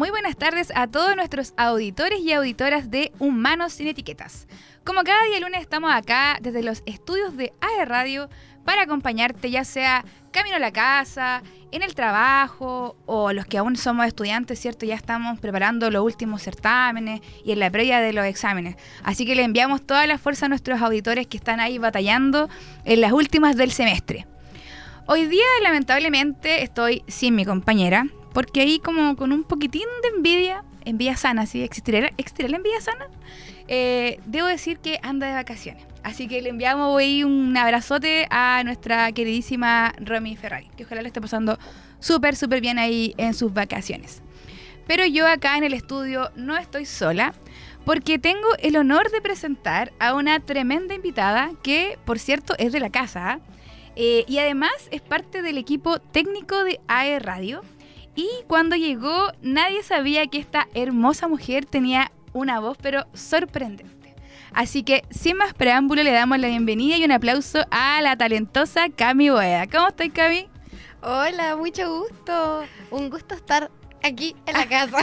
muy buenas tardes a todos nuestros auditores y auditoras de Humanos sin Etiquetas. Como cada día lunes estamos acá desde los estudios de AE Radio para acompañarte ya sea camino a la casa, en el trabajo o los que aún somos estudiantes, ¿cierto? Ya estamos preparando los últimos certámenes y en la previa de los exámenes. Así que le enviamos toda la fuerza a nuestros auditores que están ahí batallando en las últimas del semestre. Hoy día lamentablemente estoy sin mi compañera, porque ahí como con un poquitín de envidia, envidia sana, ¿sí? ¿Existirá, la envidia sana? Eh, debo decir que anda de vacaciones. Así que le enviamos hoy un abrazote a nuestra queridísima Romy Ferrari, que ojalá le esté pasando súper, súper bien ahí en sus vacaciones. Pero yo acá en el estudio no estoy sola, porque tengo el honor de presentar a una tremenda invitada que, por cierto, es de la casa. ¿ah? Eh, y además es parte del equipo técnico de AE Radio. Y cuando llegó, nadie sabía que esta hermosa mujer tenía una voz, pero sorprendente. Así que, sin más preámbulo, le damos la bienvenida y un aplauso a la talentosa Cami Boeda. ¿Cómo estás, Cami? Hola, mucho gusto. Un gusto estar aquí en la casa.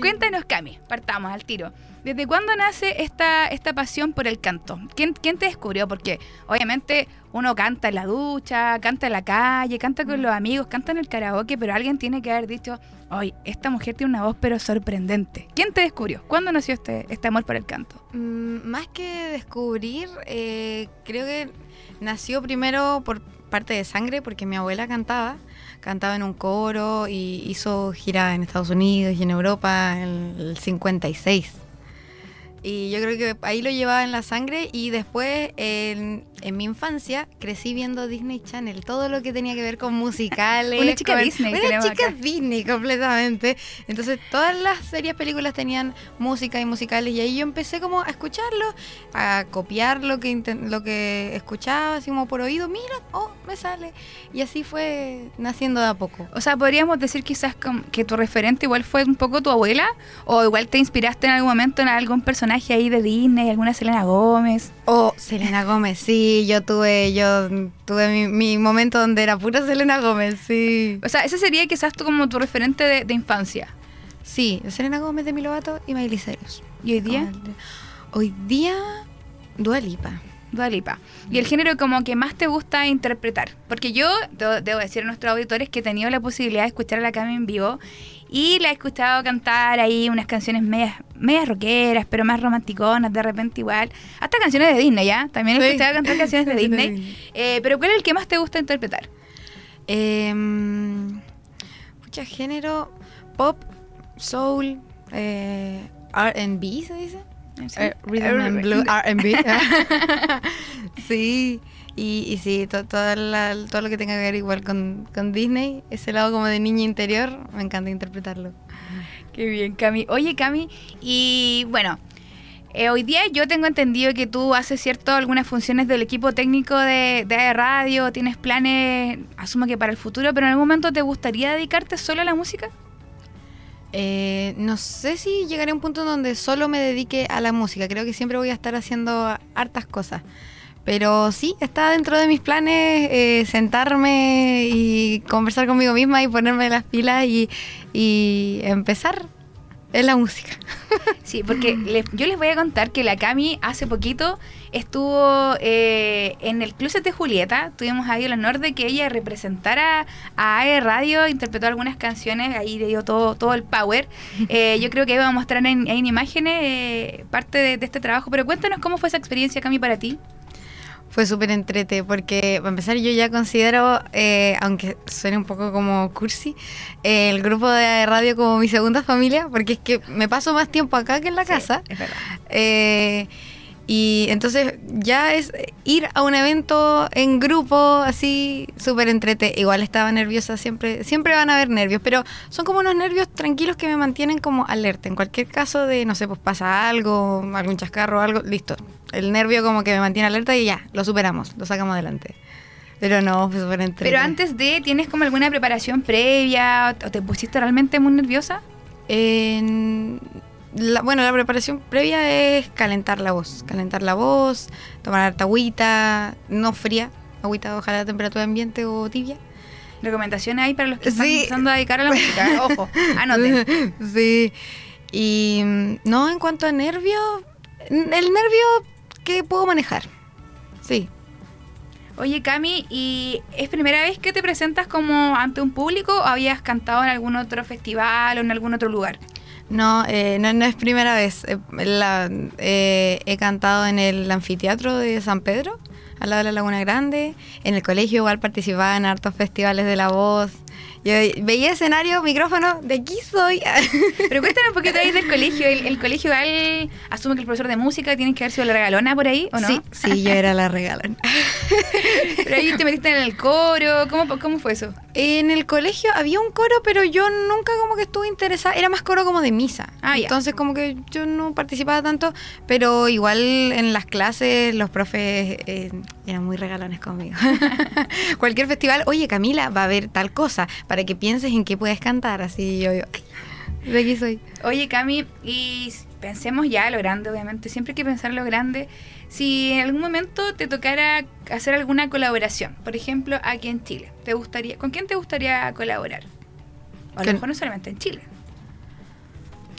Cuéntanos, Cami, partamos al tiro. ¿Desde cuándo nace esta, esta pasión por el canto? ¿Quién, ¿Quién te descubrió? Porque obviamente uno canta en la ducha, canta en la calle, canta con mm. los amigos, canta en el karaoke, pero alguien tiene que haber dicho, oye, esta mujer tiene una voz pero sorprendente. ¿Quién te descubrió? ¿Cuándo nació este, este amor por el canto? Mm, más que descubrir, eh, creo que nació primero por parte de sangre, porque mi abuela cantaba cantaba en un coro y hizo gira en Estados Unidos y en Europa en el 56. Y yo creo que ahí lo llevaba en la sangre y después en, mi infancia crecí viendo Disney Channel, todo lo que tenía que ver con musicales. una chica Disney. Una chica Disney completamente. Entonces todas las series, películas tenían música y musicales y ahí yo empecé como a escucharlo, a copiar lo que, lo que escuchaba, así como por oído, mira, oh, me sale. Y así fue naciendo de a poco. O sea, podríamos decir quizás que tu referente igual fue un poco tu abuela o igual te inspiraste en algún momento en algún personaje ahí de Disney, alguna Selena Gómez. Oh, Selena Gómez, sí, yo tuve, yo tuve mi, momento donde era pura Selena Gómez, sí. O sea, ese sería quizás tú como tu referente de, infancia. Sí, Selena Gómez de Milovato y Miley Cyrus. ¿Y hoy día? Hoy día, Dua Lipa. Dua Lipa. Y el género como que más te gusta interpretar. Porque yo, debo, decir a nuestros auditores que he tenido la posibilidad de escuchar a la Cami en vivo y la he escuchado cantar ahí unas canciones medias, medias rockeras, pero más romanticonas, de repente igual. Hasta canciones de Disney, ¿ya? También he escuchado cantar canciones de Disney. Eh, pero ¿cuál es el que más te gusta interpretar? Eh, mucha género, pop, soul, eh, RB, ¿se dice? Eh, rhythm and Blue, RB. sí. Y, sí, todo, lo que tenga que ver igual con, Disney, ese lado como de niña interior, me encanta interpretarlo. Qué bien, Cami. Oye, Cami, y bueno, eh, hoy día yo tengo entendido que tú haces cierto algunas funciones del equipo técnico de, de radio, tienes planes, asumo que para el futuro, pero en algún momento te gustaría dedicarte solo a la música? Eh, no sé si llegaré a un punto donde solo me dedique a la música. Creo que siempre voy a estar haciendo hartas cosas. Pero sí, está dentro de mis planes eh, sentarme y conversar conmigo misma y ponerme las pilas y, y empezar en la música. Sí, porque yo les voy a contar que la Cami hace poquito estuvo eh, en el Closet de Julieta. Tuvimos ahí el honor de que ella representara a AE Radio, interpretó algunas canciones, ahí le dio todo, todo el power. Eh, yo creo que iba a mostrar en, imágenes parte de, de este trabajo, pero cuéntanos cómo fue esa experiencia, Cami, para ti. Fue súper entrete porque, para empezar, yo ya considero, eh, aunque suene un poco como cursi, el grupo de radio como mi segunda familia, porque es que me paso más tiempo acá que en la casa. Es verdad. Eh, y entonces ya es ir a un evento en grupo, así, súper entrete. Igual estaba nerviosa, siempre, siempre van a haber nervios, pero son como unos nervios tranquilos que me mantienen como alerta. En cualquier caso de, no sé, pues pasa algo, algún chascarro o algo, listo. El nervio como que me mantiene alerta y ya, lo superamos, lo sacamos adelante. Pero no, fue súper entrete. Pero antes de, ¿tienes como alguna preparación previa o te pusiste realmente muy nerviosa? En bueno, la preparación previa es calentar la voz. Calentar la voz, tomar harta agüita, no fría, agüita ojalá a temperatura ambiente o tibia. Recomendaciones ahí para los que están empezando a dedicar a la música. Ojo, anoten. sí. Y mm, no, en cuanto a nervios, el nervio que puedo manejar. Sí. Oye, Cami, ¿y es primera vez que te presentas como ante un público o habías cantado en algún otro festival o en algún otro lugar? No, eh, no, es primera vez. Eh, la- eh, he cantado en el anfiteatro de San Pedro, al lado de la Laguna Grande. En el colegio igual participaba en hartos festivales de la voz. Yo veía escenario, micrófono, de aquí soy. Pero cuéntanos un poquito ahí del colegio. El, el colegio igual asume que el profesor de música tiene que haber sido la regalona por ahí, ¿o no? Sí, sí, yo era la regalan. Pero ahí te metiste en el coro. ¿Cómo, cómo fue eso? En el colegio había un coro, pero yo nunca como que estuve interesada. Era más coro como de misa. Ah, ya. Entonces como que yo no participaba tanto, pero igual en las clases los profes eh, eran muy regalones conmigo. Cualquier festival, oye Camila, va a haber tal cosa, para que pienses en qué puedes cantar. Así yo, yo "Ay, de aquí soy. Oye, Cami, y pensemos ya a lo grande, obviamente. Siempre hay que pensar lo grande. Si en algún momento te tocara hacer alguna colaboración, por ejemplo, aquí en Chile, ¿te gustaría, ¿con quién te gustaría colaborar? O a lo mejor no solamente en Chile.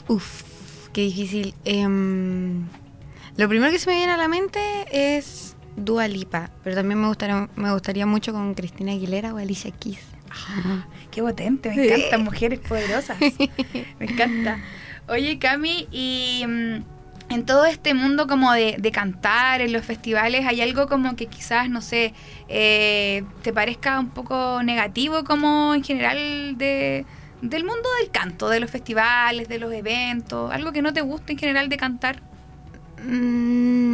Uf, qué difícil. Em, lo primero que se me viene a la mente es Dua Lipa, pero también me gustaría, me gustaría mucho con Cristina Aguilera o Alicia Keys. Qué potente, me Sí. encantan mujeres poderosas. me encanta. Oye, Cami, y mm, en todo este mundo como de, de cantar, en los festivales, ¿hay algo como que quizás, no sé, eh, te parezca un poco negativo como en general de, del mundo del canto, de los festivales, de los eventos? ¿Algo que no te guste en general de cantar? Mm,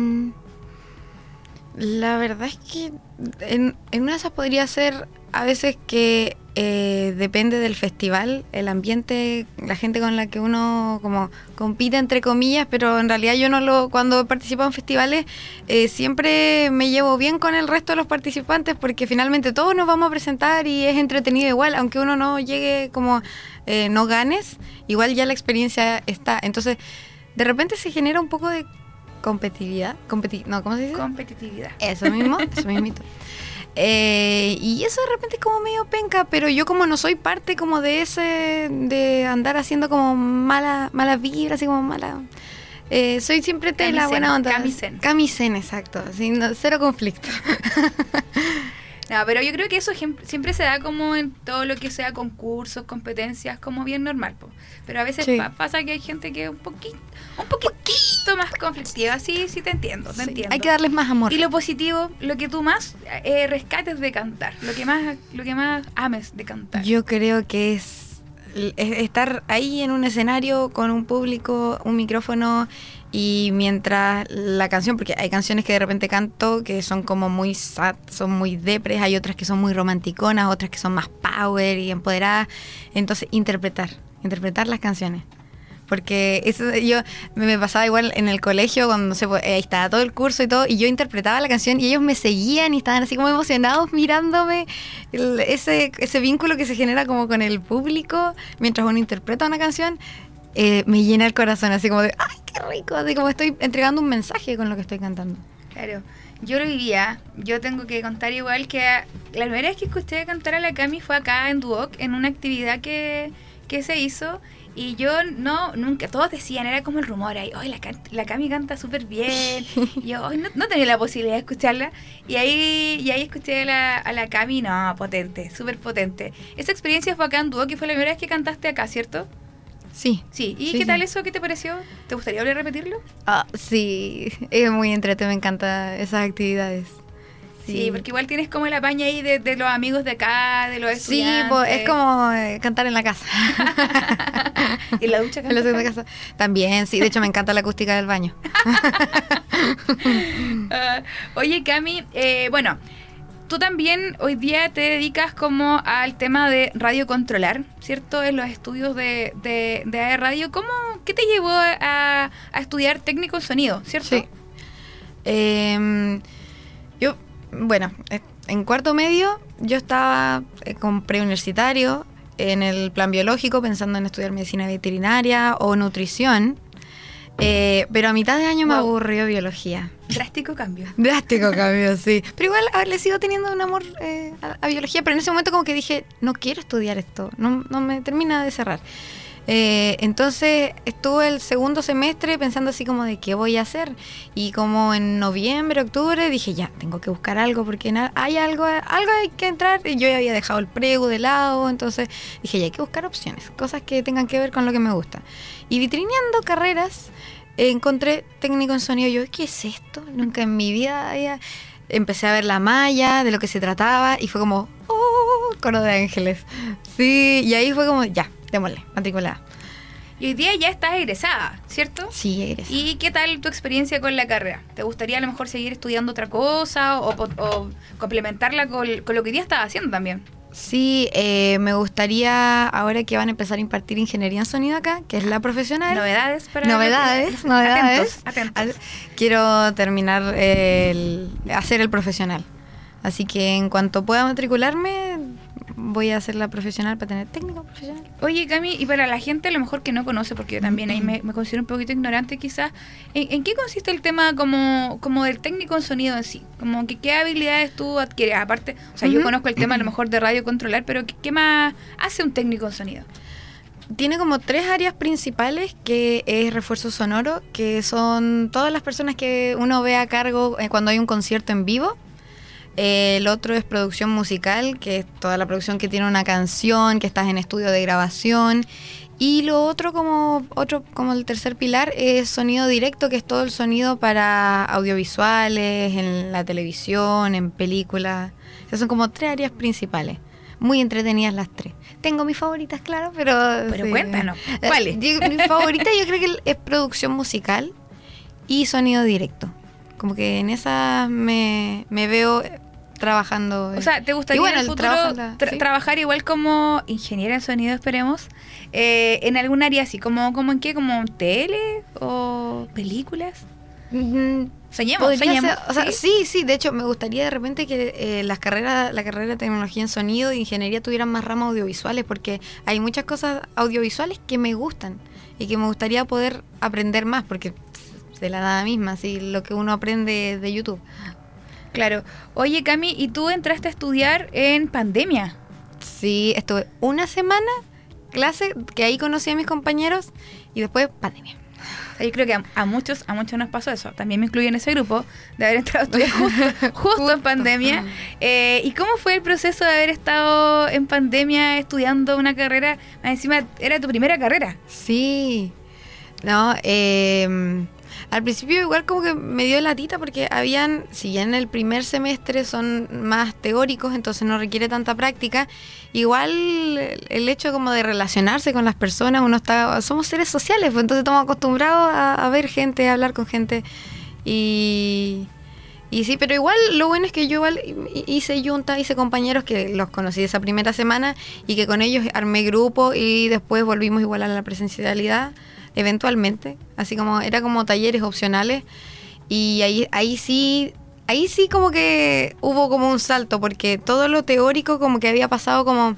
la verdad es que en, en una de esas podría ser a veces que eh, depende del festival, el ambiente, la gente con la que uno como compite entre comillas, pero en realidad yo no lo, cuando he participado en festivales eh, siempre me llevo bien con el resto de los participantes porque finalmente todos nos vamos a presentar y es entretenido igual, aunque uno no llegue como eh, no ganes, igual ya la experiencia está. Entonces, de repente se genera un poco de competitividad, competi no, ¿cómo se dice? Competitividad. Eso mismo, eso mismito. Eh, y eso de repente es como medio penca, pero yo como no soy parte como de ese, de andar haciendo como mala, malas vibras, así como mala... eh, soy siempre de la Camisen, buena onda. camisen. Camisen, exacto. sin- no- cero conflicto. No, pero yo creo que eso siempre se da como en todo lo que sea concursos, competencias, como bien normal. po. Pero a veces Sí. pa- pasa que hay gente que es un poquito, un poquitito más conflictiva. Sí, sí te entiendo, te Sí, entiendo. Hay que darles más amor. y lo positivo, lo que tú más eh, rescates de cantar, lo que más, lo que más ames de cantar. Yo creo que es estar ahí en un escenario con un público, un micrófono y mientras la canción, porque hay canciones que de repente canto que son como muy sad, son muy depres, hay otras que son muy romanticonas, otras que son más power y empoderadas. Entonces, interpretar, interpretar las canciones. Porque eso yo me pasaba igual en el colegio cuando no sé, pues, ahí estaba todo el curso y todo, y yo interpretaba la canción y ellos me seguían y estaban así como emocionados mirándome. El- ese, ese vínculo que se genera como con el público mientras uno interpreta una canción, eh, me llena el corazón, así como de, ¡ay, qué rico! Así como estoy entregando un mensaje con lo que estoy cantando. Claro. Yo lo vivía. Yo tengo que contar igual que la primera vez que escuché cantar a la Cami fue acá en Duoc, en una actividad que, que se hizo. Y yo no, nunca, todos decían, era como el rumor ahí, hoy la, la Cami canta súper bien. Y yo "Ay, no, no tenía la posibilidad de escucharla. Y ahí, y ahí escuché a la, a la Cami, no, potente, súper potente. Esa experiencia fue acá en Duoc y fue la primera vez que cantaste acá, ¿cierto? Sí. Sí. ¿Y Sí, qué sí. tal eso? ¿Qué te pareció? ¿Te gustaría volver a repetirlo? Ah, sí, es muy entretenido, me encantan esas actividades. Sí, porque igual tienes como la paña ahí de, de los amigos de acá, de los Sí, estudiantes. pues, es como eh, cantar en la casa. ¿Y en la ducha en la segunda casa. También, sí, de hecho me encanta la acústica del baño. Ah, oye, Cami, eh, bueno, tú también hoy día te dedicas como al tema de radio controlar, ¿cierto? En los estudios de, de, de AE Radio. ¿Cómo, ¿Qué te llevó a, estudiar técnico sonido, cierto? Sí. Em, yo, bueno, eh, en cuarto medio yo estaba eh, con preuniversitario en el plan biológico pensando en estudiar medicina veterinaria o nutrición. Eh, pero a mitad de año me aburrió biología. Drástico cambio. Drástico cambio, sí. Pero igual a ver, le sigo teniendo un amor eh, a, a biología, pero en ese momento como que dije, no quiero estudiar esto, no, no me termina de cerrar. Eh, entonces estuve el segundo semestre pensando así como de qué voy a hacer. Y como en noviembre, octubre, dije ya, tengo que buscar algo porque hay algo, algo hay que entrar. Y yo ya había dejado el prego de lado, entonces dije ya hay que buscar opciones, cosas que tengan que ver con lo que me gusta. Y vitrineando carreras, eh, encontré técnico en sonido. Yo, ¿qué es esto? Nunca en mi vida había... Empecé a ver la malla, de lo que se trataba, y fue como, ¡oh! Coro de ángeles. Sí, y ahí fue como, ya, démosle, matriculada. Y hoy día ya estás egresada, ¿cierto? Sí, eres. ¿Y qué tal tu experiencia con la carrera? ¿Te gustaría a lo mejor seguir estudiando otra cosa o, complementarla con, con lo que hoy día estás haciendo también? Sí, eh, me gustaría, ahora que van a empezar a impartir ingeniería en sonido acá, que es la profesional. Novedades para Novedades, novedades. Atentos, atentos. Quiero terminar el, hacer el profesional. Así que en cuanto pueda matricularme, voy a hacer la profesional para tener técnico profesional. Oye, Cami, y para la gente a lo mejor que no conoce, porque yo también ahí me, me considero un poquito ignorante quizás, ¿en, en qué consiste el tema como, como del técnico en sonido en sí? Como que qué habilidades tú adquieres, aparte, o sea, yo Ujú. conozco el tema a lo mejor de radio controlar, pero ¿qué, qué más hace un técnico en sonido? Tiene como tres áreas principales que es refuerzo sonoro, que son todas las personas que uno ve a cargo eh, cuando hay un concierto en vivo. El otro es producción musical, que es toda la producción que tiene una canción, que estás en estudio de grabación. Y lo otro como otro como el tercer pilar es sonido directo, que es todo el sonido para audiovisuales, en la televisión, en películas. Esas son como tres áreas principales. Muy entretenidas las tres. Tengo mis favoritas, claro, pero... Pero sí. cuéntanos, Eh, ¿cuáles? mi favorita yo creo que es producción musical y sonido directo. Como que en esa me, me veo trabajando. O sea, ¿te gustaría Y bueno, en el futuro tra- sí. trabajar igual como ingeniera en sonido, esperemos, eh, en algún área así, como, como en qué, como tele o películas? Mm, Soñemos, soñemos. ser- o sea, ¿sí? sí, sí, de hecho me gustaría de repente que eh, las carreras, la carrera de tecnología en sonido e ingeniería tuvieran más ramas audiovisuales, porque hay muchas cosas audiovisuales que me gustan y que me gustaría poder aprender más, porque de la nada misma, así lo que uno aprende de YouTube. Claro. Oye, Cami, ¿y tú entraste a estudiar en pandemia? Sí, estuve una semana clase, que ahí conocí a mis compañeros y después pandemia. Sea, yo creo que a, a muchos a muchos nos pasó eso. También me incluyo en ese grupo de haber entrado a estudiar justo, justo en pandemia. Eh, ¿Y cómo fue el proceso de haber estado en pandemia estudiando una carrera? Encima, era tu primera carrera. Sí. No, eh, al principio igual como que me dio latita porque habían, si ya en el primer semestre son más teóricos, entonces no requiere tanta práctica, igual el- hecho como de relacionarse con las personas, uno está, somos seres sociales, pues entonces estamos acostumbrados a, ver gente, a hablar con gente. Y... Y sí, pero igual lo bueno es que yo igual hi- hice junta, hice compañeros que los conocí esa primera semana y que con ellos armé grupo y después volvimos igual a la presencialidad eventualmente, así como era como talleres opcionales y ahí ahí sí ahí sí como que hubo como un salto porque todo lo teórico como que había pasado como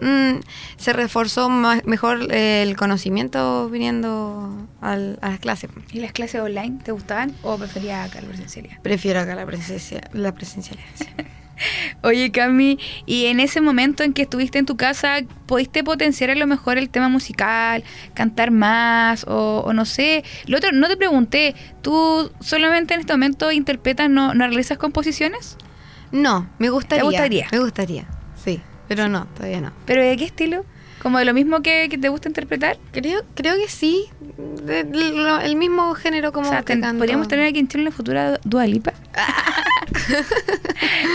mm, se reforzó más, mejor eh, el conocimiento viniendo al- a las clases. ¿Y las clases online te gustaban o preferías acá la presencialidad? Prefiero acá la presencia, la presencialidad. sí. Oye, Cami, y en ese momento en que estuviste en tu casa, ¿pudiste potenciar a lo mejor el tema musical, cantar más o, o no sé? Lo otro, no te pregunté, ¿tú solamente en este momento interpretas, no, no realizas composiciones? No, me gustaría. gustaría? Me gustaría, sí, pero no, todavía no. ¿Pero de qué estilo? ¿Como de lo mismo que, que te gusta interpretar? Creo, creo que sí, de- de lo- el mismo género como o sea, que ten- canto. podríamos tener aquí en Chile una futura Dualipa.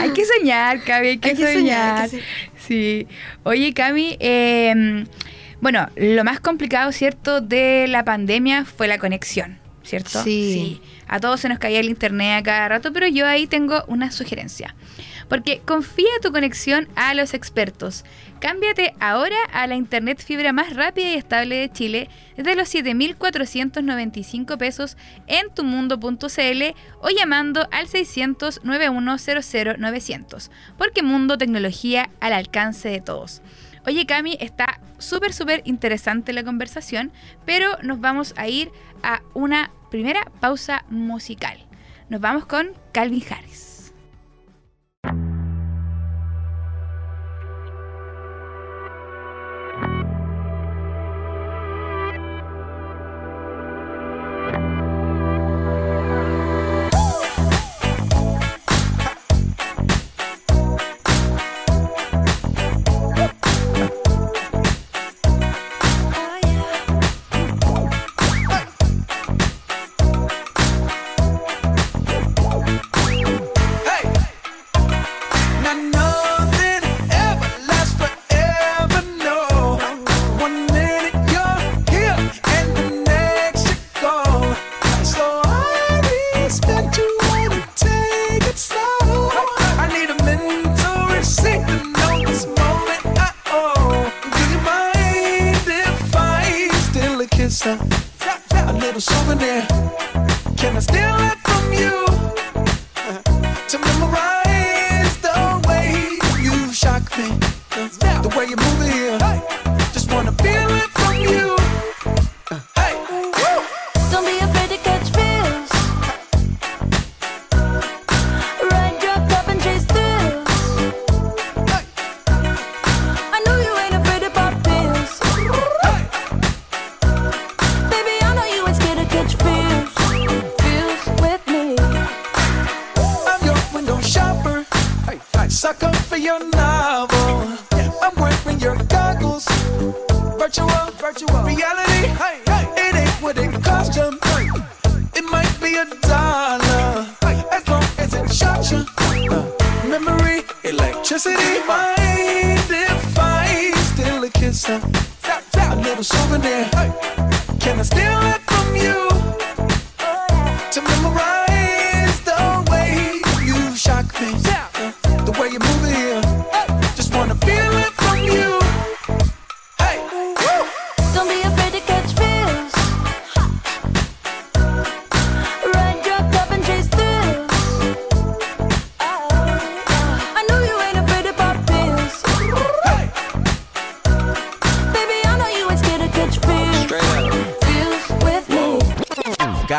hay que soñar, Cami, hay que, Hay soñar. soñar, hay que Sí. Oye, Cami, eh, bueno, lo más complicado, ¿cierto?, de la pandemia fue la conexión, ¿cierto? Sí. A todos se nos caía el internet a cada rato, pero yo ahí tengo una sugerencia. Porque confía tu conexión a los expertos. Cámbiate ahora a la internet fibra más rápida y estable de Chile desde los 7.495 pesos en tumundo.cl o llamando al 600 9100 900 Porque Mundo Tecnología al alcance de todos. Oye, Cami, está súper, súper interesante la conversación, pero nos vamos a ir a una primera pausa musical. Nos vamos con Calvin Harris. a little souvenir. Can I steal it from you to memorize the way you shock me, the way you move it here? Just wanna feel it from you. virtual, virtual reality. Hey, hey. It ain't what it cost you. It might be a dollar, as long as it shot you. Memory, electricity, mind if I steal a kiss? A little souvenir. Can I steal it from you? To memory.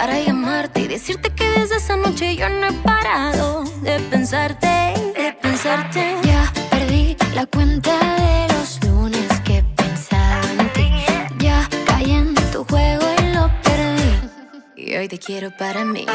para llamarte y decirte que desde esa noche yo no he parado de pensarte, de pensarte. Ya perdí la cuenta de los lunes que he pensado en ti. Ya caí en tu juego y lo perdí. Y hoy te quiero para mí.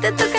Sabes que